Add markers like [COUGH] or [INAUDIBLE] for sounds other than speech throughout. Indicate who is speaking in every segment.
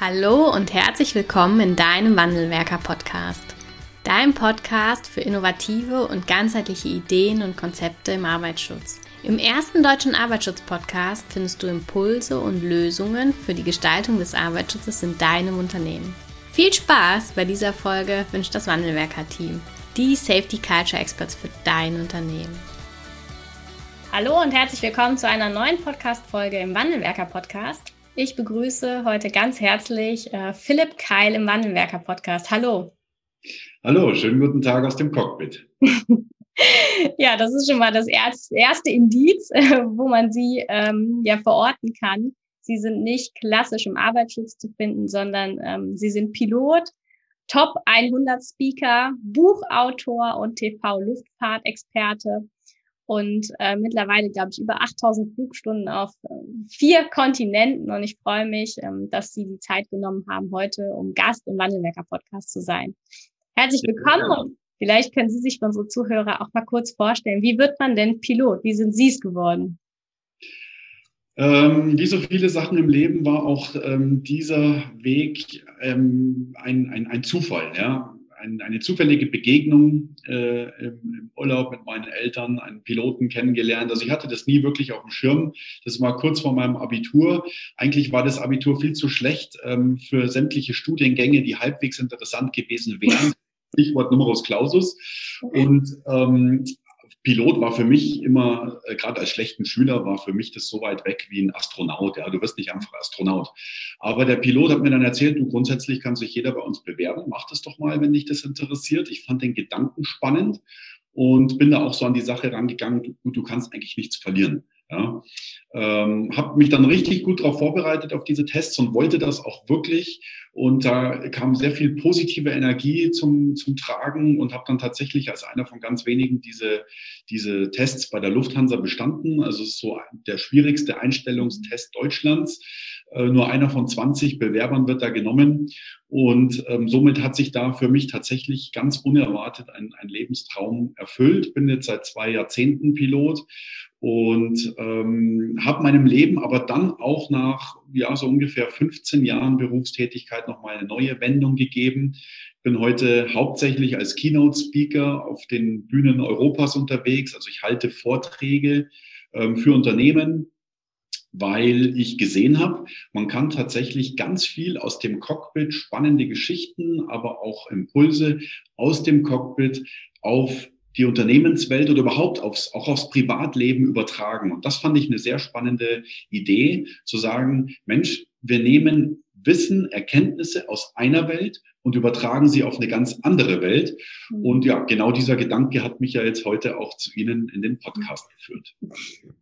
Speaker 1: Hallo und herzlich willkommen in deinem Wandelwerker-Podcast. Dein Podcast für innovative und ganzheitliche Ideen und Konzepte im Arbeitsschutz. Im ersten deutschen Arbeitsschutz-Podcast findest du Impulse und Lösungen für die Gestaltung des Arbeitsschutzes in deinem Unternehmen. Viel Spaß bei dieser Folge wünscht das Wandelwerker-Team, die Safety Culture Experts für dein Unternehmen. Hallo und herzlich willkommen zu einer neuen Podcast-Folge im Wandelwerker-Podcast. Ich begrüße heute ganz herzlich äh, Philipp Keil im Wandelwerker Podcast. Hallo.
Speaker 2: Hallo, schönen guten Tag aus dem Cockpit. [LAUGHS]
Speaker 1: ja, das ist schon mal das erste Indiz, äh, [LAUGHS] wo man Sie ähm, ja verorten kann. Sie sind nicht klassisch im Arbeitsschutz zu finden, sondern ähm, Sie sind Pilot, Top 100 Speaker, Buchautor und TV-Luftfahrtexperte und äh, mittlerweile, glaube ich, über 8000 Flugstunden auf äh, vier Kontinenten. Und ich freue mich, ähm, dass Sie die Zeit genommen haben, heute um Gast im Wandelwerker Podcast zu sein. Herzlich willkommen und vielleicht können Sie sich für unsere Zuhörer auch mal kurz vorstellen. Wie wird man denn Pilot? Wie sind Sie es geworden?
Speaker 2: Ähm, wie so viele Sachen im Leben war auch ähm, dieser Weg ähm, ein, ein, ein Zufall. Ja? Ein, eine zufällige Begegnung äh, im Urlaub mit meinen Eltern, einen Piloten kennengelernt. Also ich hatte das nie wirklich auf dem Schirm. Das war kurz vor meinem Abitur. Eigentlich war das Abitur viel zu schlecht ähm, für sämtliche Studiengänge, die halbwegs interessant gewesen wären. Stichwort Numerus Clausus. Und ähm, Pilot war für mich immer, äh, gerade als schlechten Schüler, war für mich das so weit weg wie ein Astronaut. Ja, du wirst nicht einfach Astronaut. Aber der Pilot hat mir dann erzählt, du grundsätzlich kann sich jeder bei uns bewerben. Mach das doch mal, wenn dich das interessiert. Ich fand den Gedanken spannend und bin da auch so an die Sache rangegangen. Du, du kannst eigentlich nichts verlieren. Ja, ähm, habe mich dann richtig gut darauf vorbereitet auf diese Tests und wollte das auch wirklich. Und da kam sehr viel positive Energie zum, zum Tragen und habe dann tatsächlich als einer von ganz wenigen diese, diese Tests bei der Lufthansa bestanden. Also es ist so der schwierigste Einstellungstest Deutschlands. Äh, nur einer von 20 Bewerbern wird da genommen. Und ähm, somit hat sich da für mich tatsächlich ganz unerwartet ein, ein Lebenstraum erfüllt. Bin jetzt seit zwei Jahrzehnten Pilot und ähm, habe meinem Leben aber dann auch nach ja so ungefähr 15 Jahren Berufstätigkeit noch mal eine neue Wendung gegeben. Bin heute hauptsächlich als Keynote Speaker auf den Bühnen Europas unterwegs. Also ich halte Vorträge ähm, für Unternehmen, weil ich gesehen habe, man kann tatsächlich ganz viel aus dem Cockpit, spannende Geschichten, aber auch Impulse aus dem Cockpit auf die Unternehmenswelt oder überhaupt aufs, auch aufs Privatleben übertragen. Und das fand ich eine sehr spannende Idee, zu sagen, Mensch, wir nehmen Wissen, Erkenntnisse aus einer Welt und übertragen sie auf eine ganz andere Welt. Mhm. Und ja, genau dieser Gedanke hat mich ja jetzt heute auch zu Ihnen in den Podcast geführt.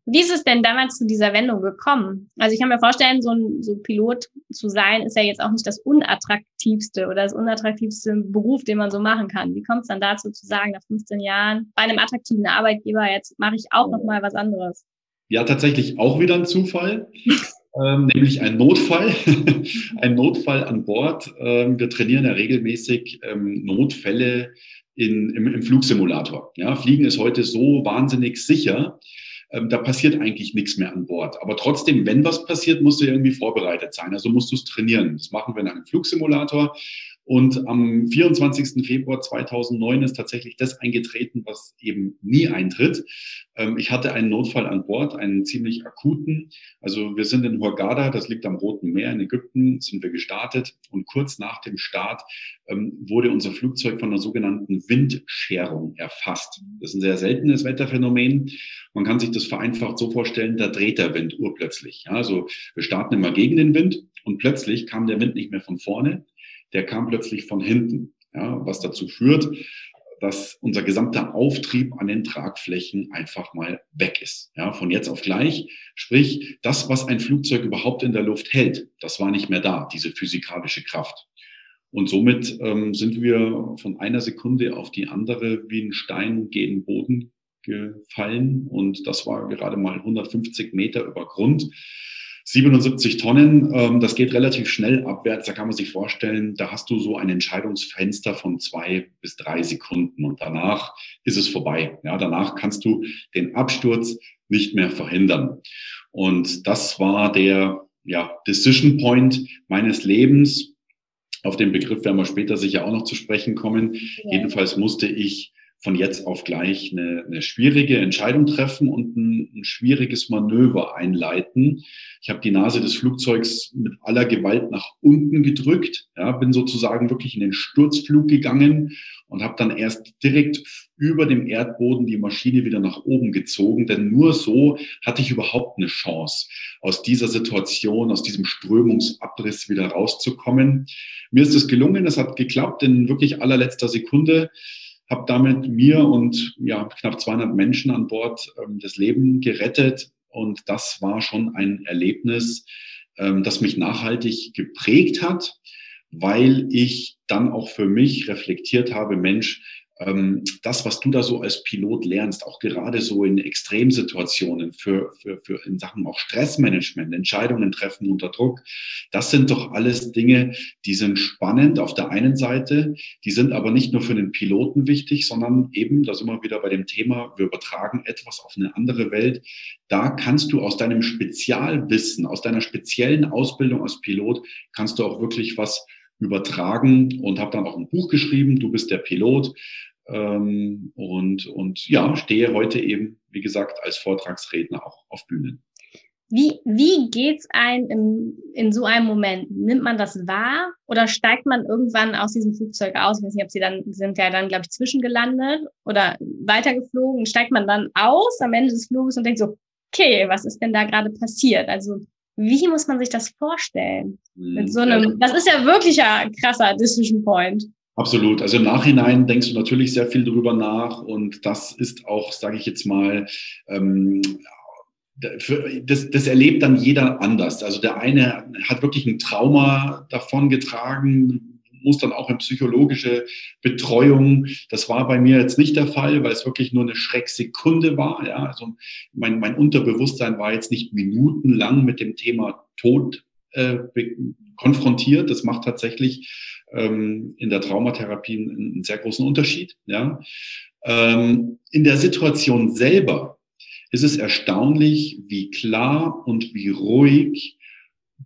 Speaker 1: Wie ist es denn damals zu dieser Wendung gekommen? Also ich kann mir vorstellen, so ein so Pilot zu sein, ist ja jetzt auch nicht das unattraktivste oder das unattraktivste Beruf, den man so machen kann. Wie kommt es dann dazu zu sagen, nach 15 Jahren bei einem attraktiven Arbeitgeber, jetzt mache ich auch noch mal was anderes?
Speaker 2: Ja, tatsächlich auch wieder ein Zufall. [LAUGHS] ähm, nämlich ein Notfall, [LAUGHS] ein Notfall an Bord. Ähm, wir trainieren ja regelmäßig ähm, Notfälle in, im, im Flugsimulator. Ja, Fliegen ist heute so wahnsinnig sicher. Ähm, da passiert eigentlich nichts mehr an Bord. Aber trotzdem, wenn was passiert, musst du irgendwie vorbereitet sein. Also musst du es trainieren. Das machen wir in einem Flugsimulator. Und am 24. Februar 2009 ist tatsächlich das eingetreten, was eben nie eintritt. Ähm, ich hatte einen Notfall an Bord, einen ziemlich akuten. Also wir sind in Hurghada, das liegt am Roten Meer in Ägypten, sind wir gestartet. Und kurz nach dem Start ähm, wurde unser Flugzeug von einer sogenannten Windscherung erfasst. Das ist ein sehr seltenes Wetterphänomen. Man kann sich das vereinfacht so vorstellen, da dreht der Wind urplötzlich. also wir starten immer gegen den Wind und plötzlich kam der Wind nicht mehr von vorne, der kam plötzlich von hinten, ja, was dazu führt, dass unser gesamter Auftrieb an den Tragflächen einfach mal weg ist. Ja, von jetzt auf gleich. Sprich, das, was ein Flugzeug überhaupt in der Luft hält, das war nicht mehr da, diese physikalische Kraft. Und somit ähm, sind wir von einer Sekunde auf die andere wie ein Stein gegen Boden gefallen. Und das war gerade mal 150 Meter über Grund. 77 Tonnen, ähm, das geht relativ schnell abwärts. Da kann man sich vorstellen, da hast du so ein Entscheidungsfenster von zwei bis drei Sekunden und danach ist es vorbei. Ja, danach kannst du den Absturz nicht mehr verhindern. Und das war der ja, Decision Point meines Lebens. Auf den Begriff werden wir später sicher auch noch zu sprechen kommen. Ja. Jedenfalls musste ich von jetzt auf gleich eine, eine schwierige Entscheidung treffen und ein, ein schwieriges Manöver einleiten. Ich habe die Nase des Flugzeugs mit aller Gewalt nach unten gedrückt, ja, bin sozusagen wirklich in den Sturzflug gegangen und habe dann erst direkt über dem Erdboden die Maschine wieder nach oben gezogen, denn nur so hatte ich überhaupt eine Chance, aus dieser Situation, aus diesem Strömungsabriss wieder rauszukommen. Mir ist es gelungen, es hat geklappt in wirklich allerletzter Sekunde habe damit mir und ja, knapp 200 Menschen an Bord ähm, das Leben gerettet. Und das war schon ein Erlebnis, ähm, das mich nachhaltig geprägt hat, weil ich dann auch für mich reflektiert habe, Mensch, das, was du da so als Pilot lernst, auch gerade so in Extremsituationen für, für, für in Sachen auch Stressmanagement, Entscheidungen treffen unter Druck, das sind doch alles Dinge, die sind spannend auf der einen Seite, die sind aber nicht nur für den Piloten wichtig, sondern eben, da sind wir wieder bei dem Thema, wir übertragen etwas auf eine andere Welt. Da kannst du aus deinem Spezialwissen, aus deiner speziellen Ausbildung als Pilot, kannst du auch wirklich was übertragen und habe dann auch ein Buch geschrieben, Du bist der Pilot. Ähm, und, und ja, stehe heute eben, wie gesagt, als Vortragsredner auch auf Bühnen.
Speaker 1: Wie, wie geht's einem in, in so einem Moment? Nimmt man das wahr oder steigt man irgendwann aus diesem Flugzeug aus? Ich weiß nicht, ob sie dann, sind ja dann, glaube ich, zwischengelandet oder weitergeflogen. Steigt man dann aus am Ende des Fluges und denkt so, okay, was ist denn da gerade passiert? Also, wie muss man sich das vorstellen? Mit hm, so einem, das ist ja wirklich ein krasser Decision Point.
Speaker 2: Absolut. Also im Nachhinein denkst du natürlich sehr viel drüber nach und das ist auch, sage ich jetzt mal, ähm, das, das erlebt dann jeder anders. Also der eine hat wirklich ein Trauma davon getragen, muss dann auch in psychologische Betreuung. Das war bei mir jetzt nicht der Fall, weil es wirklich nur eine Schrecksekunde war. Ja, also mein, mein Unterbewusstsein war jetzt nicht minutenlang mit dem Thema Tod äh, konfrontiert. Das macht tatsächlich ähm, in der Traumatherapie einen, einen, sehr großen Unterschied. Ja. Ähm, in der Situation selber ist es erstaunlich, wie klar und wie ruhig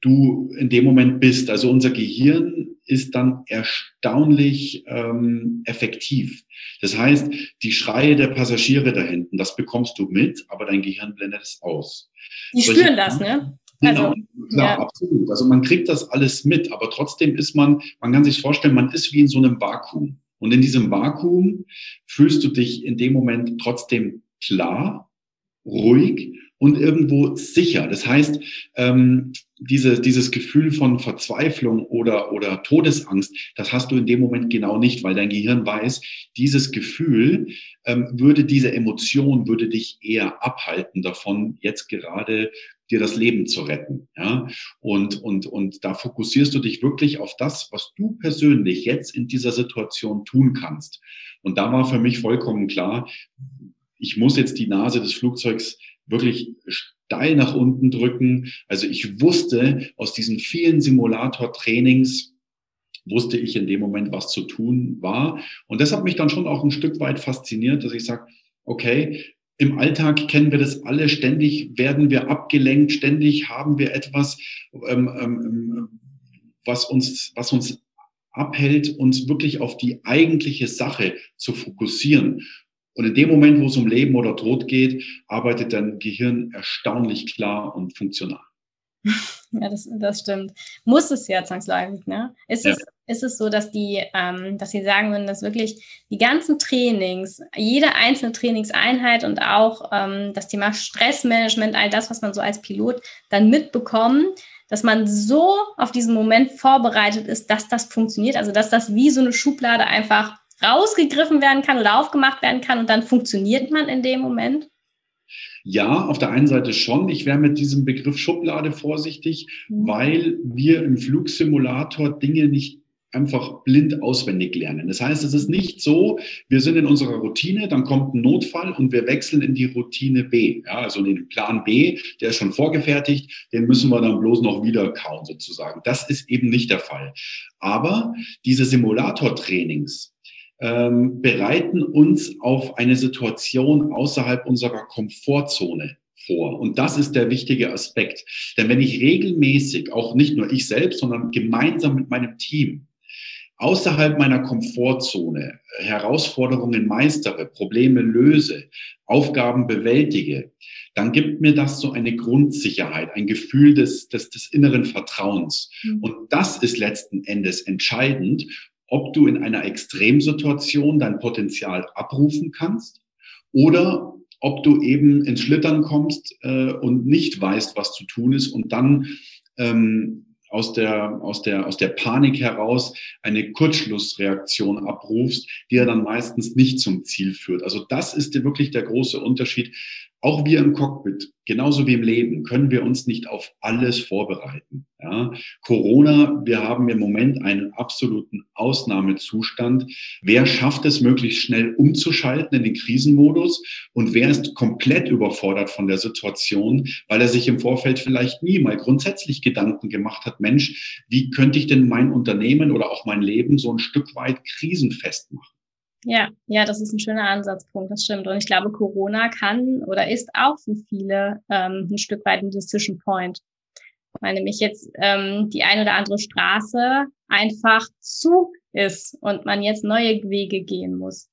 Speaker 2: du in dem Moment bist. Also unser Gehirn ist dann erstaunlich ähm, effektiv. Das heißt, die Schreie der Passagiere da hinten, das bekommst du mit, aber dein Gehirn blendet es aus.
Speaker 1: Die Solche, spüren das, ne?
Speaker 2: Genau, also, klar, ja. absolut. Also man kriegt das alles mit, aber trotzdem ist man, man kann sich vorstellen, man ist wie in so einem Vakuum. Und in diesem Vakuum fühlst du dich in dem Moment trotzdem klar, ruhig und irgendwo sicher. Das heißt, ähm, diese, dieses Gefühl von Verzweiflung oder, oder Todesangst, das hast du in dem Moment genau nicht, weil dein Gehirn weiß, dieses Gefühl ähm, würde diese Emotion, würde dich eher abhalten davon, jetzt gerade dir das Leben zu retten. Ja? Und, und, und da fokussierst du dich wirklich auf das, was du persönlich jetzt in dieser Situation tun kannst. Und da war für mich vollkommen klar, ich muss jetzt die Nase des Flugzeugs wirklich steil nach unten drücken. Also ich wusste aus diesen vielen Simulator-Trainings, wusste ich in dem Moment, was zu tun war. Und das hat mich dann schon auch ein Stück weit fasziniert, dass ich sage, okay, im Alltag kennen wir das alle, ständig werden wir abgelenkt, ständig haben wir etwas, ähm, ähm, was, uns, was uns abhält, uns wirklich auf die eigentliche Sache zu fokussieren. Und in dem Moment, wo es um Leben oder Tod geht, arbeitet dein Gehirn erstaunlich klar und funktional. [LAUGHS]
Speaker 1: Ja, das, das stimmt. Muss es ja zwangsläufig, ne? Ist, ja. es, ist es so, dass die, ähm, dass sie sagen würden, dass wirklich die ganzen Trainings, jede einzelne Trainingseinheit und auch ähm, das Thema Stressmanagement, all das, was man so als Pilot dann mitbekommt, dass man so auf diesen Moment vorbereitet ist, dass das funktioniert, also dass das wie so eine Schublade einfach rausgegriffen werden kann oder aufgemacht werden kann und dann funktioniert man in dem Moment?
Speaker 2: Ja, auf der einen Seite schon. Ich wäre mit diesem Begriff Schublade vorsichtig, mhm. weil wir im Flugsimulator Dinge nicht einfach blind auswendig lernen. Das heißt, es ist nicht so, wir sind in unserer Routine, dann kommt ein Notfall und wir wechseln in die Routine B. Ja, also in den Plan B, der ist schon vorgefertigt, den müssen wir dann bloß noch wieder kauen sozusagen. Das ist eben nicht der Fall. Aber diese Simulator-Trainings, ähm, bereiten uns auf eine Situation außerhalb unserer Komfortzone vor. Und das ist der wichtige Aspekt. Denn wenn ich regelmäßig, auch nicht nur ich selbst, sondern gemeinsam mit meinem Team, außerhalb meiner Komfortzone Herausforderungen meistere, Probleme löse, Aufgaben bewältige, dann gibt mir das so eine Grundsicherheit, ein Gefühl des, des, des inneren Vertrauens. Mhm. Und das ist letzten Endes entscheidend, ob du in einer Extremsituation dein Potenzial abrufen kannst oder ob du eben ins Schlittern kommst äh, und nicht weißt, was zu tun ist und dann ähm, aus der, aus der, aus der Panik heraus eine Kurzschlussreaktion abrufst, die ja dann meistens nicht zum Ziel führt. Also das ist wirklich der große Unterschied auch wir im Cockpit, genauso wie im Leben, können wir uns nicht auf alles vorbereiten. Ja? Corona, wir haben im Moment einen absoluten Ausnahmezustand. Wer schafft es, möglichst schnell umzuschalten in den Krisenmodus und wer ist komplett überfordert von der Situation, weil er sich im Vorfeld vielleicht nie mal grundsätzlich Gedanken gemacht hat, Mensch, wie könnte ich denn mein Unternehmen oder auch mein Leben so ein Stück weit krisenfest machen?
Speaker 1: Ja, ja, das ist ein schöner Ansatzpunkt, das stimmt. Und ich glaube, Corona kann oder ist auch für viele ähm, ein Stück weit ein Decision Point. Weil nämlich jetzt ähm, die ein oder andere Straße einfach zu ist und man jetzt neue Wege gehen muss.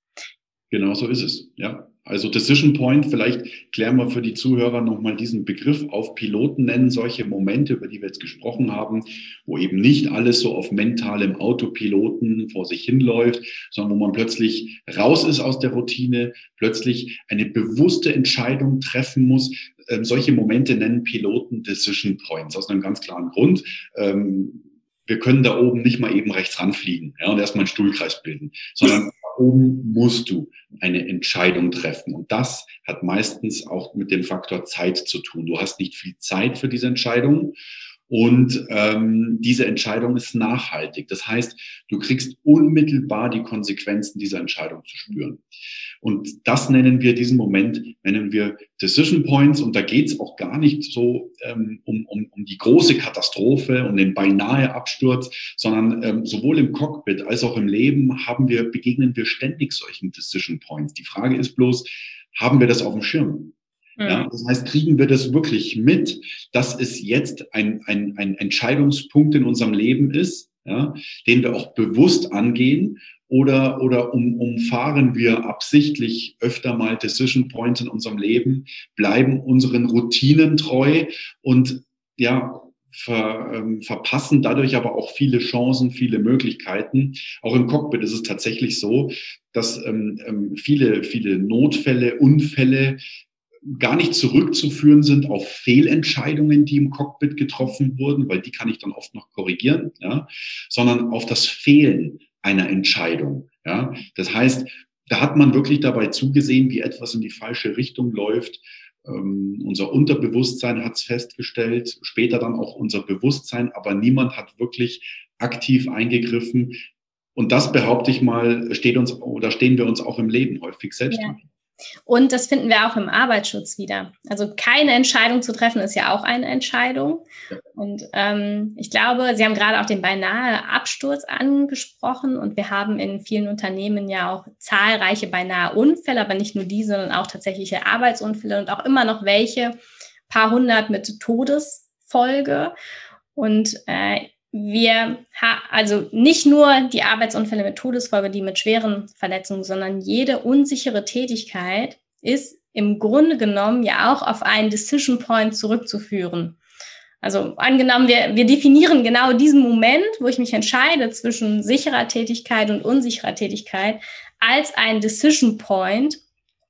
Speaker 2: Genau so ist es, ja. Also Decision Point, vielleicht klären wir für die Zuhörer nochmal diesen Begriff auf. Piloten nennen solche Momente, über die wir jetzt gesprochen haben, wo eben nicht alles so auf mentalem Autopiloten vor sich hinläuft, sondern wo man plötzlich raus ist aus der Routine, plötzlich eine bewusste Entscheidung treffen muss. Ähm, solche Momente nennen Piloten Decision Points aus einem ganz klaren Grund. Ähm, wir können da oben nicht mal eben rechts ranfliegen ja, und erstmal einen Stuhlkreis bilden, sondern oben musst du eine Entscheidung treffen. Und das hat meistens auch mit dem Faktor Zeit zu tun. Du hast nicht viel Zeit für diese Entscheidung. Und ähm, diese Entscheidung ist nachhaltig. Das heißt, du kriegst unmittelbar die Konsequenzen dieser Entscheidung zu spüren. Und das nennen wir, diesen Moment nennen wir Decision Points. Und da geht es auch gar nicht so ähm, um, um, um die große Katastrophe und den beinahe Absturz, sondern ähm, sowohl im Cockpit als auch im Leben haben wir, begegnen wir ständig solchen Decision Points. Die Frage ist bloß, haben wir das auf dem Schirm? Ja, mhm. das heißt, kriegen wir das wirklich mit, dass es jetzt ein, ein, ein Entscheidungspunkt in unserem Leben ist, ja, den wir auch bewusst angehen oder, oder um, umfahren wir absichtlich öfter mal Decision Points in unserem Leben, bleiben unseren Routinen treu und ja, ver, ähm, verpassen dadurch aber auch viele Chancen, viele Möglichkeiten. Auch im Cockpit ist es tatsächlich so, dass ähm, ähm viele, viele Notfälle, Unfälle gar nicht zurückzuführen sind auf Fehlentscheidungen, die im Cockpit getroffen wurden, weil die kann ich dann oft noch korrigieren, ja, sondern auf das Fehlen einer Entscheidung. Ja. Das heißt, da hat man wirklich dabei zugesehen, wie etwas in die falsche Richtung läuft. Ähm, unser Unterbewusstsein hat es festgestellt, später dann auch unser Bewusstsein, aber niemand hat wirklich aktiv eingegriffen. Und das behaupte ich mal, steht uns oder stehen wir uns auch im Leben häufig selbst. Ja.
Speaker 1: Und das finden wir auch im Arbeitsschutz wieder. Also keine Entscheidung zu treffen ist ja auch eine Entscheidung. Und ähm, ich glaube, Sie haben gerade auch den beinahe Absturz angesprochen und wir haben in vielen Unternehmen ja auch zahlreiche beinahe Unfälle, aber nicht nur die, sondern auch tatsächliche Arbeitsunfälle und auch immer noch welche, paar hundert mit Todesfolge. Und äh, wir, also nicht nur die Arbeitsunfälle mit Todesfolge, die mit schweren Verletzungen, sondern jede unsichere Tätigkeit ist im Grunde genommen ja auch auf einen Decision Point zurückzuführen. Also angenommen, wir, wir definieren genau diesen Moment, wo ich mich entscheide zwischen sicherer Tätigkeit und unsicherer Tätigkeit, als ein Decision Point,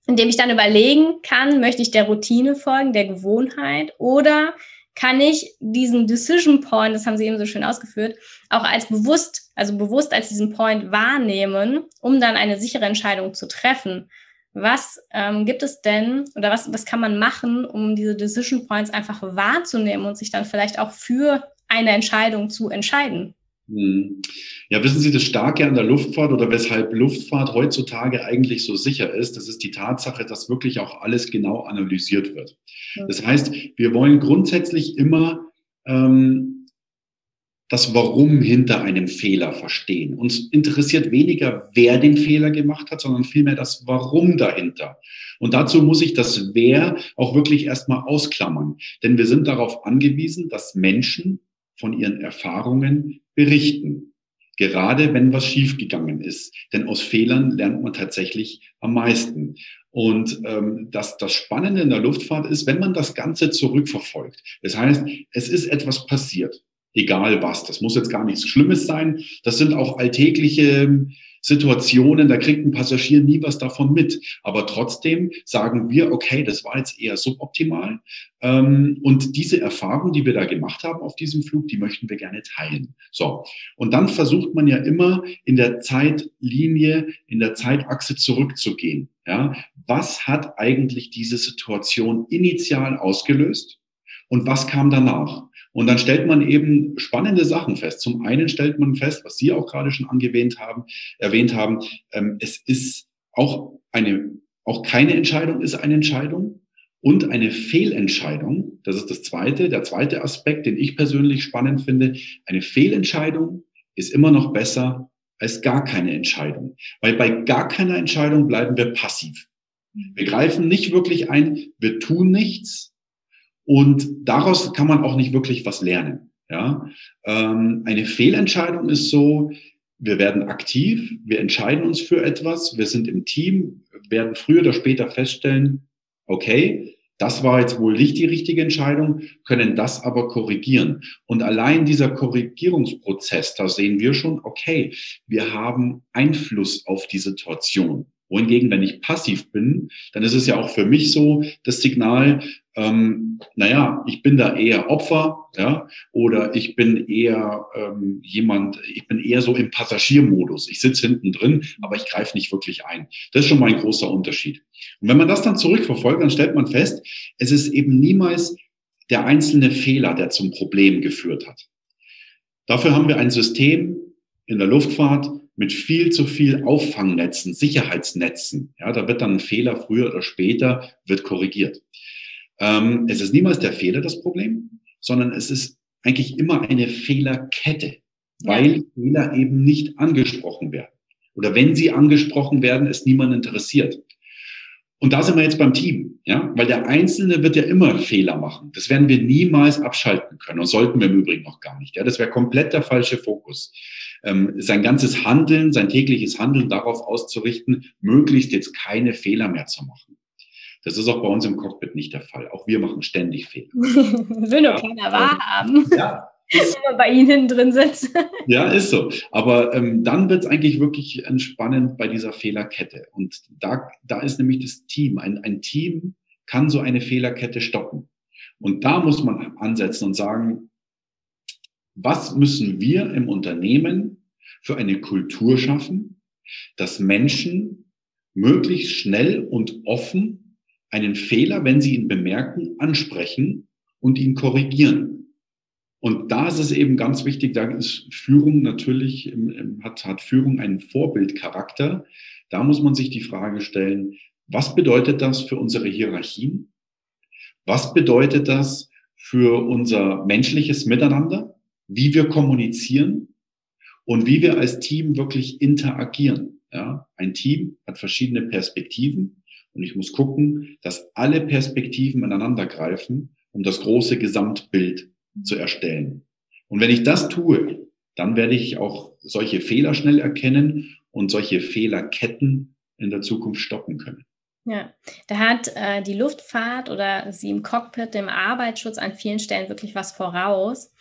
Speaker 1: in dem ich dann überlegen kann, möchte ich der Routine folgen, der Gewohnheit oder kann ich diesen Decision Point, das haben Sie eben so schön ausgeführt, auch als bewusst, also bewusst als diesen Point wahrnehmen, um dann eine sichere Entscheidung zu treffen. Was ähm, gibt es denn oder was, was kann man machen, um diese Decision Points einfach wahrzunehmen und sich dann vielleicht auch für eine Entscheidung zu entscheiden?
Speaker 2: Hm. Ja, wissen Sie, das Starke an der Luftfahrt oder weshalb Luftfahrt heutzutage eigentlich so sicher ist, das ist die Tatsache, dass wirklich auch alles genau analysiert wird. Das heißt, wir wollen grundsätzlich immer ähm, das Warum hinter einem Fehler verstehen. Uns interessiert weniger, wer den Fehler gemacht hat, sondern vielmehr das Warum dahinter. Und dazu muss ich das Wer auch wirklich erstmal ausklammern. Denn wir sind darauf angewiesen, dass Menschen von ihren Erfahrungen berichten. Gerade wenn was schiefgegangen ist. Denn aus Fehlern lernt man tatsächlich am meisten. Und ähm, das, das Spannende in der Luftfahrt ist, wenn man das Ganze zurückverfolgt. Das heißt, es ist etwas passiert egal was. Das muss jetzt gar nichts Schlimmes sein. Das sind auch alltägliche Situationen, da kriegt ein Passagier nie was davon mit. Aber trotzdem sagen wir, okay, das war jetzt eher suboptimal. Ähm, und diese Erfahrung, die wir da gemacht haben auf diesem Flug, die möchten wir gerne teilen. So. Und dann versucht man ja immer in der Zeitlinie, in der Zeitachse zurückzugehen. Ja. Was hat eigentlich diese Situation initial ausgelöst? Und was kam danach? Und dann stellt man eben spannende Sachen fest. Zum einen stellt man fest, was Sie auch gerade schon angewähnt haben, erwähnt haben, ähm, es ist auch eine, auch keine Entscheidung ist eine Entscheidung und eine Fehlentscheidung. Das ist das zweite, der zweite Aspekt, den ich persönlich spannend finde. Eine Fehlentscheidung ist immer noch besser als gar keine Entscheidung. Weil bei gar keiner Entscheidung bleiben wir passiv. Wir greifen nicht wirklich ein, wir tun nichts, und daraus kann man auch nicht wirklich was lernen. Ja? Ähm, eine Fehlentscheidung ist so, wir werden aktiv, wir entscheiden uns für etwas, wir sind im Team, werden früher oder später feststellen, okay, das war jetzt wohl nicht die richtige Entscheidung, können das aber korrigieren. Und allein dieser Korrigierungsprozess, da sehen wir schon, okay, wir haben Einfluss auf die Situation. Wohingegen, wenn ich passiv bin, dann ist es ja auch für mich so das Signal, ähm, naja, ich bin da eher Opfer, ja, oder ich bin eher ähm, jemand, ich bin eher so im Passagiermodus. Ich sitze hinten drin, aber ich greife nicht wirklich ein. Das ist schon mal ein großer Unterschied. Und wenn man das dann zurückverfolgt, dann stellt man fest, es ist eben niemals der einzelne Fehler, der zum Problem geführt hat. Dafür haben wir ein System in der Luftfahrt, mit viel zu viel Auffangnetzen, Sicherheitsnetzen. Ja, da wird dann ein Fehler früher oder später wird korrigiert. Ähm, es ist niemals der Fehler das Problem, sondern es ist eigentlich immer eine Fehlerkette, weil ja. Fehler eben nicht angesprochen werden. Oder wenn sie angesprochen werden, ist niemand interessiert. Und da sind wir jetzt beim Team, ja, weil der Einzelne wird ja immer Fehler machen. Das werden wir niemals abschalten können und sollten wir im Übrigen noch gar nicht. Ja, das wäre komplett der falsche Fokus. Ähm, sein ganzes Handeln, sein tägliches Handeln darauf auszurichten, möglichst jetzt keine Fehler mehr zu machen. Das ist auch bei uns im Cockpit nicht der Fall. Auch wir machen ständig Fehler. [LAUGHS]
Speaker 1: Will nur ja. keiner wahrhaben. Ja, wenn man bei Ihnen drin sitzt.
Speaker 2: ja, ist so. Aber ähm, dann wird es eigentlich wirklich entspannend bei dieser Fehlerkette. Und da, da ist nämlich das Team. Ein, ein Team kann so eine Fehlerkette stoppen. Und da muss man ansetzen und sagen, was müssen wir im Unternehmen für eine Kultur schaffen, dass Menschen möglichst schnell und offen einen Fehler, wenn sie ihn bemerken, ansprechen und ihn korrigieren. Und da ist es eben ganz wichtig, da ist Führung natürlich, hat, hat Führung einen Vorbildcharakter. Da muss man sich die Frage stellen, was bedeutet das für unsere Hierarchien? Was bedeutet das für unser menschliches Miteinander? Wie wir kommunizieren und wie wir als Team wirklich interagieren. Ja, ein Team hat verschiedene Perspektiven und ich muss gucken, dass alle Perspektiven ineinander greifen, um das große Gesamtbild zu erstellen. Und wenn ich das tue, dann werde ich auch solche Fehler schnell erkennen und solche Fehlerketten in der Zukunft stoppen können.
Speaker 1: Ja, da hat äh, die Luftfahrt oder sie im Cockpit, dem Arbeitsschutz an vielen Stellen wirklich was voraus.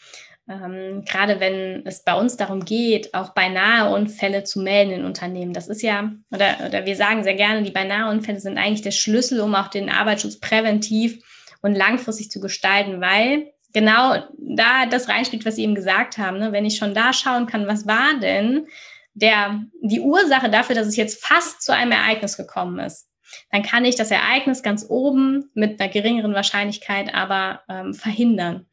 Speaker 1: Ähm, gerade wenn es bei uns darum geht, auch beinahe Unfälle zu melden in Unternehmen. Das ist ja, oder, oder wir sagen sehr gerne, die beinahe Unfälle sind eigentlich der Schlüssel, um auch den Arbeitsschutz präventiv und langfristig zu gestalten, weil genau da das reinspielt, was Sie eben gesagt haben. Ne? Wenn ich schon da schauen kann, was war denn der, die Ursache dafür, dass es jetzt fast zu einem Ereignis gekommen ist, dann kann ich das Ereignis ganz oben mit einer geringeren Wahrscheinlichkeit aber ähm, verhindern.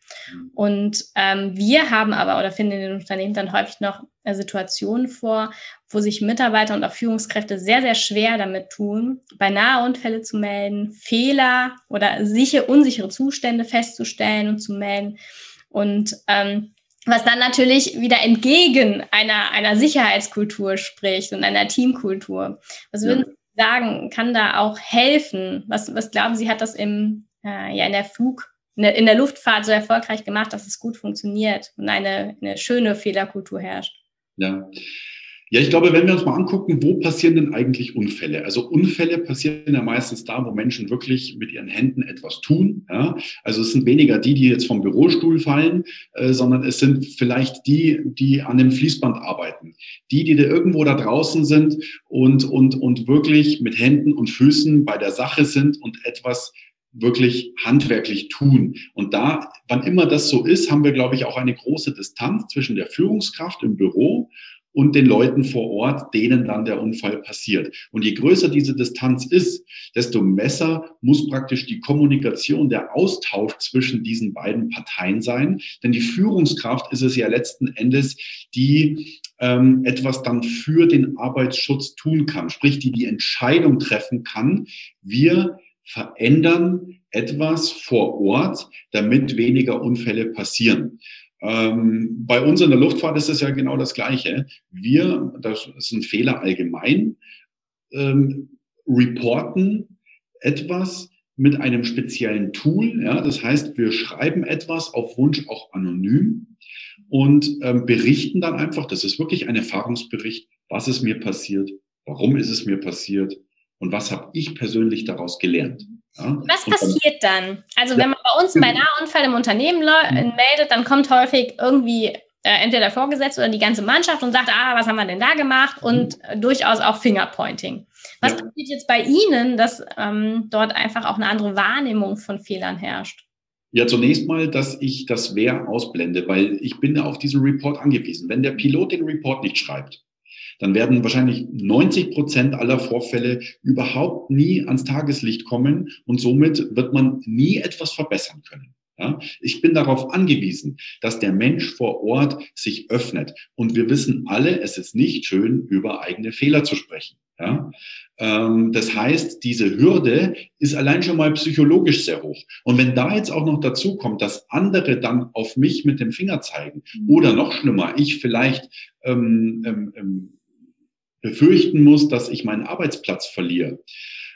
Speaker 1: Und ähm, wir haben aber oder finden in den Unternehmen dann häufig noch äh, Situationen vor, wo sich Mitarbeiter und auch Führungskräfte sehr, sehr schwer damit tun, beinahe Unfälle zu melden, Fehler oder sicher, unsichere Zustände festzustellen und zu melden. Und ähm, was dann natürlich wieder entgegen einer, einer Sicherheitskultur spricht und einer Teamkultur. Was würden sagen, kann da auch helfen? Was, was glauben Sie, hat das im, äh, ja, in der Flug, in der, in der Luftfahrt so erfolgreich gemacht, dass es gut funktioniert und eine, eine schöne Fehlerkultur herrscht?
Speaker 2: Ja. Ja, ich glaube, wenn wir uns mal angucken, wo passieren denn eigentlich Unfälle? Also Unfälle passieren ja meistens da, wo Menschen wirklich mit ihren Händen etwas tun. Ja? Also es sind weniger die, die jetzt vom Bürostuhl fallen, äh, sondern es sind vielleicht die, die an dem Fließband arbeiten. Die, die da irgendwo da draußen sind und, und, und wirklich mit Händen und Füßen bei der Sache sind und etwas wirklich handwerklich tun. Und da, wann immer das so ist, haben wir, glaube ich, auch eine große Distanz zwischen der Führungskraft im Büro und den Leuten vor Ort, denen dann der Unfall passiert. Und je größer diese Distanz ist, desto besser muss praktisch die Kommunikation, der Austausch zwischen diesen beiden Parteien sein. Denn die Führungskraft ist es ja letzten Endes, die ähm, etwas dann für den Arbeitsschutz tun kann, sprich die die Entscheidung treffen kann. Wir verändern etwas vor Ort, damit weniger Unfälle passieren. Ähm, bei uns in der Luftfahrt ist es ja genau das Gleiche. Wir, das ist ein Fehler allgemein, ähm, reporten etwas mit einem speziellen Tool. Ja, das heißt, wir schreiben etwas auf Wunsch auch anonym und ähm, berichten dann einfach, das ist wirklich ein Erfahrungsbericht, was ist mir passiert, warum ist es mir passiert und was habe ich persönlich daraus gelernt.
Speaker 1: Ja? Was passiert dann? Also wenn man bei uns bei Nahunfall im Unternehmen mhm. meldet, dann kommt häufig irgendwie äh, entweder der Vorgesetzte oder die ganze Mannschaft und sagt, ah, was haben wir denn da gemacht? Mhm. Und äh, durchaus auch Fingerpointing. Was ja. passiert jetzt bei Ihnen, dass ähm, dort einfach auch eine andere Wahrnehmung von Fehlern herrscht?
Speaker 2: Ja, zunächst mal, dass ich das Wer ausblende, weil ich bin auf diesen Report angewiesen. Wenn der Pilot den Report nicht schreibt, dann werden wahrscheinlich 90 Prozent aller Vorfälle überhaupt nie ans Tageslicht kommen und somit wird man nie etwas verbessern können. Ja, ich bin darauf angewiesen, dass der Mensch vor Ort sich öffnet. Und wir wissen alle, es ist nicht schön, über eigene Fehler zu sprechen. Ja? Ähm, das heißt, diese Hürde ist allein schon mal psychologisch sehr hoch. Und wenn da jetzt auch noch dazu kommt, dass andere dann auf mich mit dem Finger zeigen mhm. oder noch schlimmer, ich vielleicht ähm, ähm, ähm befürchten muss, dass ich meinen Arbeitsplatz verliere,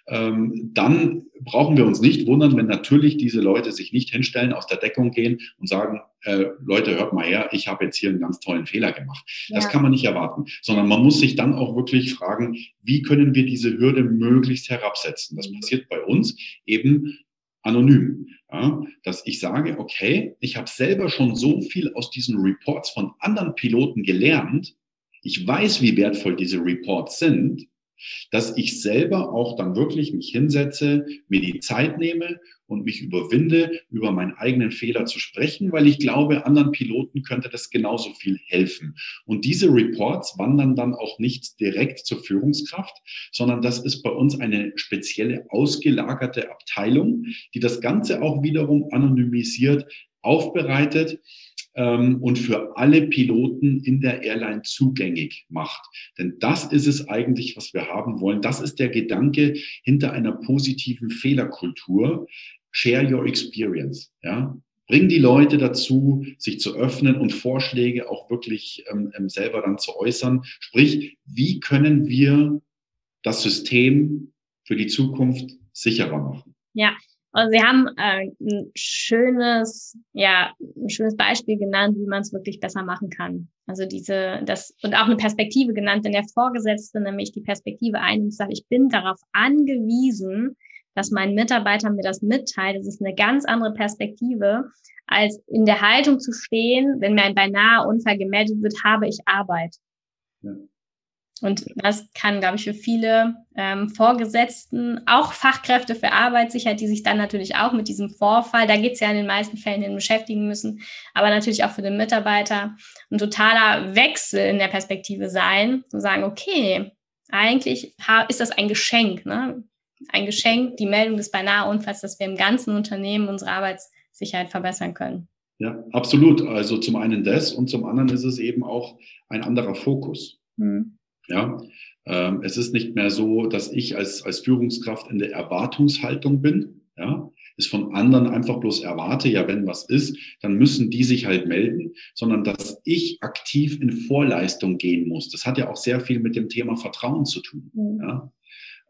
Speaker 2: ähm, dann brauchen wir uns nicht wundern, wenn natürlich diese Leute sich nicht hinstellen, aus der Deckung gehen und sagen, äh, Leute, hört mal her, ich habe jetzt hier einen ganz tollen Fehler gemacht. Ja. Das kann man nicht erwarten, sondern man muss sich dann auch wirklich fragen, wie können wir diese Hürde möglichst herabsetzen. Das mhm. passiert bei uns eben anonym. Ja, dass ich sage, okay, ich habe selber schon so viel aus diesen Reports von anderen Piloten gelernt, ich weiß, wie wertvoll diese Reports sind, dass ich selber auch dann wirklich mich hinsetze, mir die Zeit nehme und mich überwinde, über meinen eigenen Fehler zu sprechen, weil ich glaube, anderen Piloten könnte das genauso viel helfen. Und diese Reports wandern dann auch nicht direkt zur Führungskraft, sondern das ist bei uns eine spezielle ausgelagerte Abteilung, die das Ganze auch wiederum anonymisiert aufbereitet und für alle Piloten in der Airline zugänglich macht. Denn das ist es eigentlich, was wir haben wollen. Das ist der Gedanke hinter einer positiven Fehlerkultur. Share your experience. Ja? Bring die Leute dazu, sich zu öffnen und Vorschläge auch wirklich ähm, ähm selber dann zu äußern. Sprich, wie können wir das System für die Zukunft sicherer machen?
Speaker 1: Ja, und Sie haben äh, ein schönes, ja, ein schönes Beispiel genannt, wie man es wirklich besser machen kann. Also diese, das, und auch eine Perspektive genannt, denn der Vorgesetzte nämlich die Perspektive einnimmt, sagt, ich bin darauf angewiesen, dass mein Mitarbeiter mir das mitteilt. Das ist eine ganz andere Perspektive, als in der Haltung zu stehen, wenn mir ein beinahe Unfall gemeldet wird, habe ich Arbeit. Und das kann, glaube ich, für viele ähm, Vorgesetzten, auch Fachkräfte für Arbeitssicherheit, die sich dann natürlich auch mit diesem Vorfall, da geht es ja in den meisten Fällen hin, beschäftigen müssen, aber natürlich auch für den Mitarbeiter ein totaler Wechsel in der Perspektive sein, zu sagen, okay, eigentlich ist das ein Geschenk, ne? ein Geschenk, die Meldung des beinahe Unfalls, dass wir im ganzen Unternehmen unsere Arbeitssicherheit verbessern können.
Speaker 2: Ja, absolut. Also zum einen das und zum anderen ist es eben auch ein anderer Fokus. Hm. Ja, ähm, es ist nicht mehr so, dass ich als, als Führungskraft in der Erwartungshaltung bin. Ja, es von anderen einfach bloß erwarte, ja, wenn was ist, dann müssen die sich halt melden, sondern dass ich aktiv in Vorleistung gehen muss. Das hat ja auch sehr viel mit dem Thema Vertrauen zu tun. Mhm. Ja?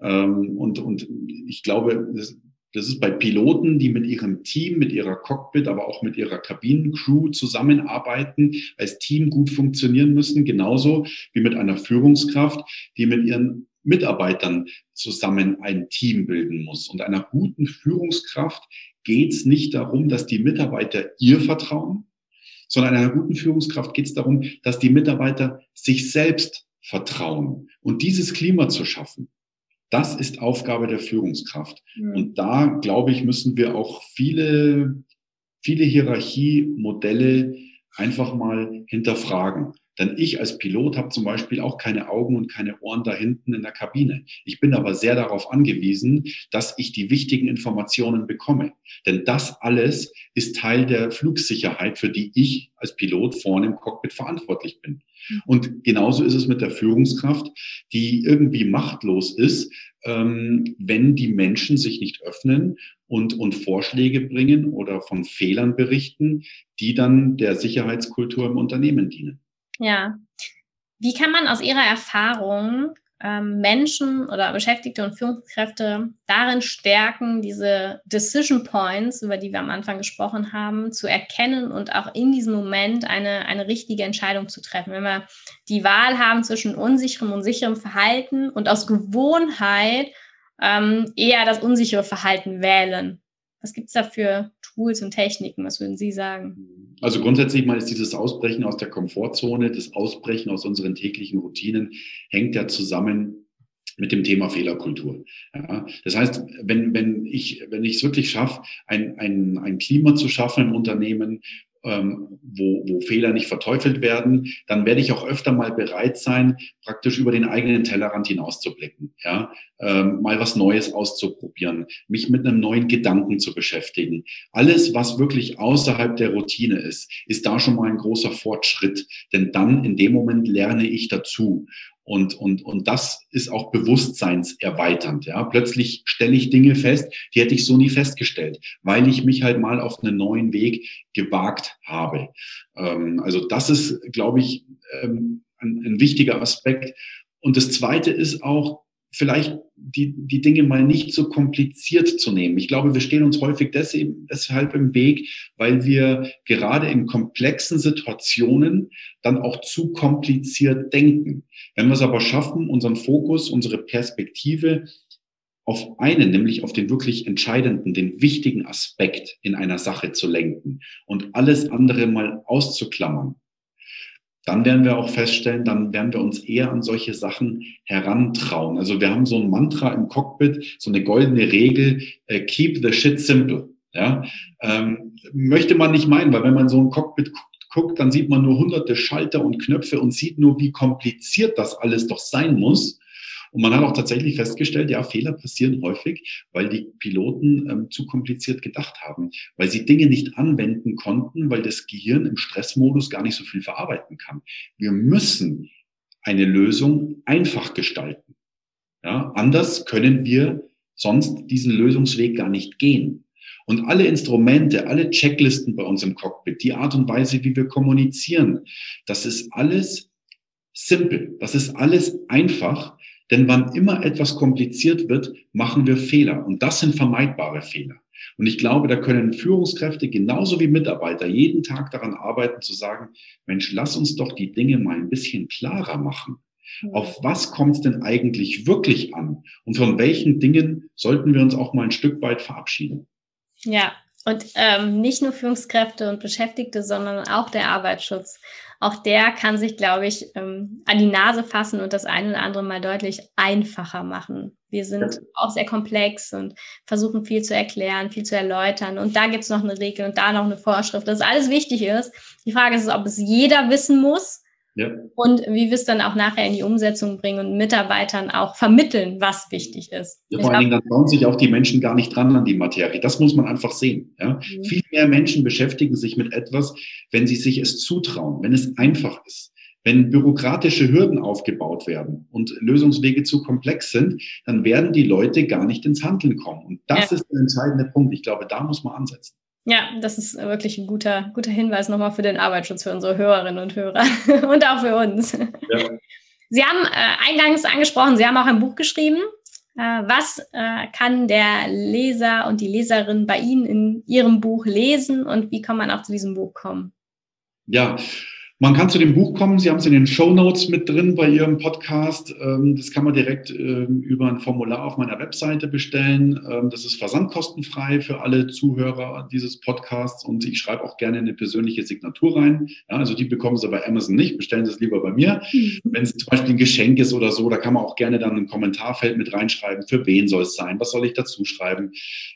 Speaker 2: Ähm, und, und ich glaube, das, das ist bei Piloten, die mit ihrem Team, mit ihrer Cockpit, aber auch mit ihrer Kabinencrew zusammenarbeiten, als Team gut funktionieren müssen, genauso wie mit einer Führungskraft, die mit ihren Mitarbeitern zusammen ein Team bilden muss. Und einer guten Führungskraft geht es nicht darum, dass die Mitarbeiter ihr vertrauen, sondern einer guten Führungskraft geht es darum, dass die Mitarbeiter sich selbst vertrauen. Und dieses Klima zu schaffen, das ist Aufgabe der Führungskraft. Mhm. Und da, glaube ich, müssen wir auch viele, viele Hierarchiemodelle einfach mal hinterfragen. Denn ich als Pilot habe zum Beispiel auch keine Augen und keine Ohren da hinten in der Kabine. Ich bin aber sehr darauf angewiesen, dass ich die wichtigen Informationen bekomme. Denn das alles ist Teil der Flugsicherheit, für die ich als Pilot vorne im Cockpit verantwortlich bin. Und genauso ist es mit der Führungskraft, die irgendwie machtlos ist, ähm, wenn die Menschen sich nicht öffnen und, und Vorschläge bringen oder von Fehlern berichten, die dann der Sicherheitskultur im Unternehmen dienen.
Speaker 1: Ja. Wie kann man aus Ihrer Erfahrung Menschen oder Beschäftigte und Führungskräfte darin stärken, diese Decision Points, über die wir am Anfang gesprochen haben, zu erkennen und auch in diesem Moment eine, eine richtige Entscheidung zu treffen. Wenn wir die Wahl haben zwischen unsicherem und sicherem Verhalten und aus Gewohnheit ähm, eher das unsichere Verhalten wählen. Was gibt es da für Tools und Techniken? Was würden Sie sagen?
Speaker 2: Also grundsätzlich mal ist dieses Ausbrechen aus der Komfortzone, das Ausbrechen aus unseren täglichen Routinen, hängt ja zusammen mit dem Thema Fehlerkultur. Ja, das heißt, wenn, wenn ich wenn ich es wirklich schaffe, ein, ein, ein Klima zu schaffen im Unternehmen, ähm, wo, wo Fehler nicht verteufelt werden, dann werde ich auch öfter mal bereit sein, praktisch über den eigenen Tellerrand hinauszublicken, ja, ähm, mal was Neues auszuprobieren, mich mit einem neuen Gedanken zu beschäftigen. Alles, was wirklich außerhalb der Routine ist, ist da schon mal ein großer Fortschritt, denn dann in dem Moment lerne ich dazu. Und, und, und das ist auch bewusstseinserweiternd. Ja? Plötzlich stelle ich Dinge fest, die hätte ich so nie festgestellt, weil ich mich halt mal auf einen neuen Weg gewagt habe. Ähm, also das ist, glaube ich, ähm, ein, ein wichtiger Aspekt. Und das Zweite ist auch, vielleicht die, die Dinge mal nicht so kompliziert zu nehmen. Ich glaube, wir stehen uns häufig deshalb im Weg, weil wir gerade in komplexen Situationen dann auch zu kompliziert denken. Wenn wir es aber schaffen, unseren Fokus, unsere Perspektive auf einen, nämlich auf den wirklich entscheidenden, den wichtigen Aspekt in einer Sache zu lenken und alles andere mal auszuklammern, dann werden wir auch feststellen, dann werden wir uns eher an solche Sachen herantrauen. Also wir haben so ein Mantra im Cockpit, so eine goldene Regel, äh, keep the shit simple. Ja, ähm, möchte man nicht meinen, weil wenn man so ein Cockpit guckt, guckt, dann sieht man nur hunderte Schalter und Knöpfe und sieht nur, wie kompliziert das alles doch sein muss. Und man hat auch tatsächlich festgestellt, ja, Fehler passieren häufig, weil die Piloten ähm, zu kompliziert gedacht haben, weil sie Dinge nicht anwenden konnten, weil das Gehirn im Stressmodus gar nicht so viel verarbeiten kann. Wir müssen eine Lösung einfach gestalten. Ja, anders können wir sonst diesen Lösungsweg gar nicht gehen. Und alle Instrumente, alle Checklisten bei uns im Cockpit, die Art und Weise, wie wir kommunizieren, das ist alles simpel, das ist alles einfach, denn wann immer etwas kompliziert wird, machen wir Fehler. Und das sind vermeidbare Fehler. Und ich glaube, da können Führungskräfte genauso wie Mitarbeiter jeden Tag daran arbeiten, zu sagen, Mensch, lass uns doch die Dinge mal ein bisschen klarer machen. Auf was kommt es denn eigentlich wirklich an? Und von welchen Dingen sollten wir uns auch mal ein Stück weit verabschieden?
Speaker 1: Ja, und ähm, nicht nur Führungskräfte und Beschäftigte, sondern auch der Arbeitsschutz auch der kann sich, glaube ich, ähm, an die Nase fassen und das eine oder andere mal deutlich einfacher machen. Wir sind auch sehr komplex und versuchen viel zu erklären, viel zu erläutern. Und da gibt es noch eine Regel und da noch eine Vorschrift, dass alles wichtig ist. Die Frage ist, ob es jeder wissen muss ja. Und wie wir es dann auch nachher in die Umsetzung bringen und Mitarbeitern auch vermitteln, was wichtig ist.
Speaker 2: Ja, vor allen Dingen, dann trauen sich auch die Menschen gar nicht dran an die Materie. Das muss man einfach sehen. Ja? Mhm. Viel mehr Menschen beschäftigen sich mit etwas, wenn sie sich es zutrauen, wenn es einfach ist Wenn bürokratische Hürden aufgebaut werden und Lösungswege zu komplex sind, dann werden die Leute gar nicht ins Handeln kommen. Und das ja. ist der entscheidende Punkt. Ich glaube, da muss man ansetzen.
Speaker 1: Ja, das ist wirklich ein guter, guter Hinweis nochmal für den Arbeitsschutz für unsere Hörerinnen und Hörer [LAUGHS] und auch für uns. Ja. Sie haben äh, eingangs angesprochen, Sie haben auch ein Buch geschrieben. Äh, was äh, kann der Leser und die Leserin bei Ihnen in Ihrem Buch lesen und wie kann man auch zu diesem Buch kommen?
Speaker 2: Ja, man kann zu dem Buch kommen. Sie haben es in den Show Notes mit drin bei Ihrem Podcast. Ähm, das kann man direkt ähm, über ein Formular auf meiner Webseite bestellen. Ähm, das ist versandkostenfrei für alle Zuhörer dieses Podcasts und ich schreibe auch gerne eine persönliche Signatur rein. Ja, also die bekommen Sie bei Amazon nicht. Bestellen Sie es lieber bei mir. Mhm. Wenn es zum Beispiel ein Geschenk ist oder so, da kann man auch gerne dann ein Kommentarfeld mit reinschreiben. Für wen soll es sein? Was soll ich dazu schreiben?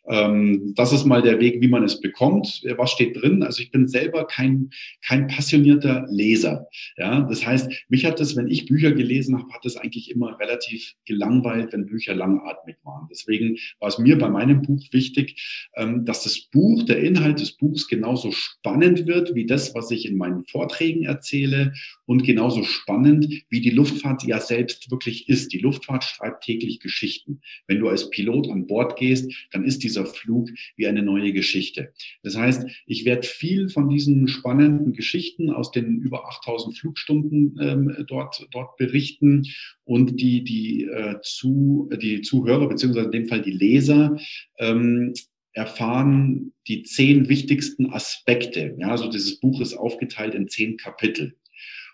Speaker 2: Das ist mal der Weg, wie man es bekommt. Was steht drin? Also ich bin selber kein, kein passionierter Leser. Ja, das heißt, mich hat das, wenn ich Bücher gelesen habe, hat es eigentlich immer relativ gelangweilt, wenn Bücher langatmig waren. Deswegen war es mir bei meinem Buch wichtig, ähm, dass das Buch, der Inhalt des Buchs genauso spannend wird wie das, was ich in meinen Vorträgen erzähle und genauso spannend, wie die Luftfahrt ja selbst wirklich ist. Die Luftfahrt schreibt täglich Geschichten. Wenn du als Pilot an Bord gehst, dann ist dieser Flug wie eine neue Geschichte. Das heißt, ich werde viel von diesen spannenden Geschichten aus den über 8000 Flugstunden ähm, dort, dort berichten und die, die, äh, zu, die Zuhörer, beziehungsweise in dem Fall die Leser, ähm, erfahren die zehn wichtigsten Aspekte. Ja, also dieses Buch ist aufgeteilt in zehn Kapitel.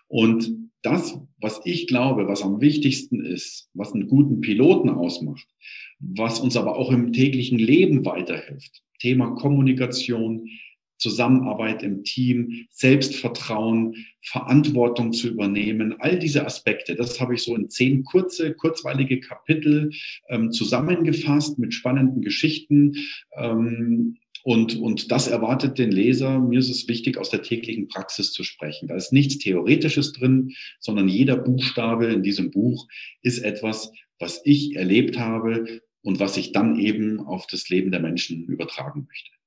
Speaker 2: Und das, was ich glaube, was am wichtigsten ist, was einen guten Piloten ausmacht, was uns aber auch im täglichen Leben weiterhilft, Thema Kommunikation, Zusammenarbeit im Team, Selbstvertrauen, Verantwortung zu übernehmen, all diese Aspekte, das habe ich so in zehn kurze, kurzweilige Kapitel ähm, zusammengefasst mit spannenden Geschichten. Ähm, und, und das erwartet den Leser. Mir ist es wichtig, aus der täglichen Praxis zu sprechen. Da ist nichts Theoretisches drin, sondern jeder Buchstabe in diesem Buch ist etwas, was ich erlebt habe und was ich dann eben auf das Leben der Menschen übertragen möchte.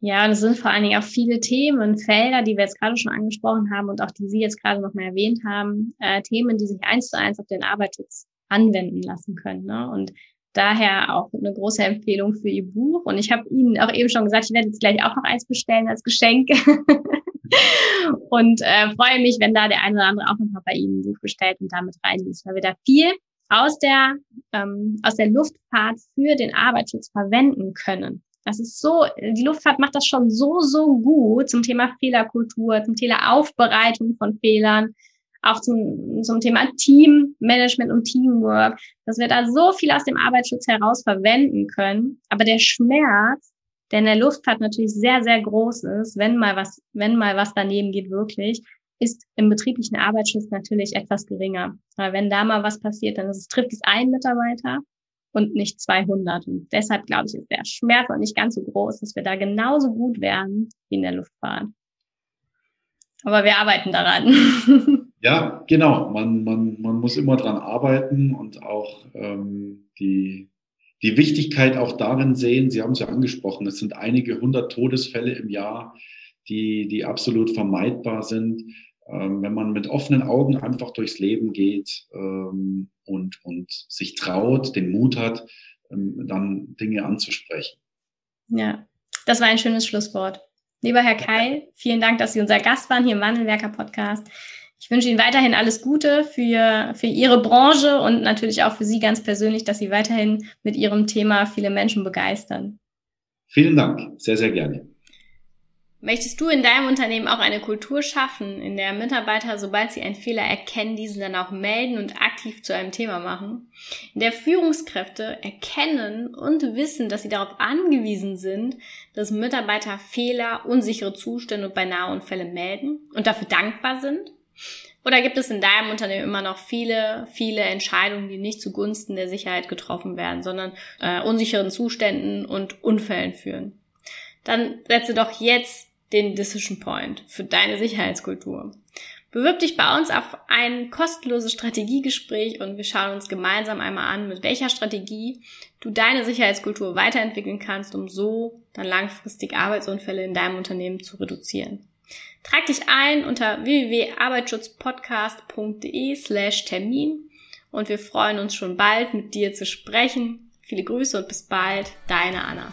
Speaker 1: Ja, und es sind vor allen Dingen auch viele Themen und Felder, die wir jetzt gerade schon angesprochen haben und auch die Sie jetzt gerade nochmal erwähnt haben, äh, Themen, die sich eins zu eins auf den Arbeitsschutz anwenden lassen können. Ne? Und Daher auch eine große Empfehlung für Ihr Buch. Und ich habe Ihnen auch eben schon gesagt, ich werde jetzt gleich auch noch eins bestellen als Geschenk. [LAUGHS] und äh, freue mich, wenn da der eine oder andere auch noch mal bei Ihnen ein Buch bestellt und damit reinliest, weil wir da viel aus der, ähm, aus der Luftfahrt für den Arbeitsschutz verwenden können. Das ist so, die Luftfahrt macht das schon so, so gut zum Thema Fehlerkultur, zum Thema Aufbereitung von Fehlern, auch zum, zum Thema Teammanagement und Teamwork, dass wir da so viel aus dem Arbeitsschutz heraus verwenden können. Aber der Schmerz, der in der Luftfahrt natürlich sehr, sehr groß ist, wenn mal was, wenn mal was daneben geht, wirklich, ist im betrieblichen Arbeitsschutz natürlich etwas geringer. Aber wenn da mal was passiert, dann ist trifft es einen Mitarbeiter und nicht 200. Und deshalb glaube ich, ist der Schmerz auch nicht ganz so groß, dass wir da genauso gut werden wie in der Luftfahrt. Aber wir arbeiten daran. [LAUGHS]
Speaker 2: Ja, genau. Man, man, man muss immer dran arbeiten und auch ähm, die, die Wichtigkeit auch darin sehen, Sie haben es ja angesprochen, es sind einige hundert Todesfälle im Jahr, die, die absolut vermeidbar sind, wenn man mit offenen Augen einfach durchs Leben geht ähm, und, und sich traut, den Mut hat, ähm, dann Dinge anzusprechen.
Speaker 1: Ja, das war ein schönes Schlusswort. Lieber Herr Keil, vielen Dank, dass Sie unser Gast waren hier im Wandelwerker Podcast. Ich wünsche Ihnen weiterhin alles Gute für, für Ihre Branche und natürlich auch für Sie ganz persönlich, dass Sie weiterhin mit Ihrem Thema viele Menschen begeistern.
Speaker 2: Vielen Dank, sehr, sehr gerne.
Speaker 1: Möchtest du in deinem Unternehmen auch eine Kultur schaffen, in der Mitarbeiter, sobald sie einen Fehler erkennen, diesen dann auch melden und aktiv zu einem Thema machen? In der Führungskräfte erkennen und wissen, dass sie darauf angewiesen sind, dass Mitarbeiter Fehler, unsichere Zustände und beinahe Unfälle melden und dafür dankbar sind? Oder gibt es in deinem Unternehmen immer noch viele, viele Entscheidungen, die nicht zugunsten der Sicherheit getroffen werden, sondern äh, unsicheren Zuständen und Unfällen führen? Dann setze doch jetzt den Decision Point für deine Sicherheitskultur. Bewirb dich bei uns auf ein kostenloses Strategiegespräch und wir schauen uns gemeinsam einmal an, mit welcher Strategie du deine Sicherheitskultur weiterentwickeln kannst, um so dann langfristig Arbeitsunfälle in deinem Unternehmen zu reduzieren. Trag dich ein unter www.arbeitsschutzpodcast.de slash Termin und wir freuen uns schon bald mit dir zu sprechen. Viele Grüße und bis bald, deine Anna.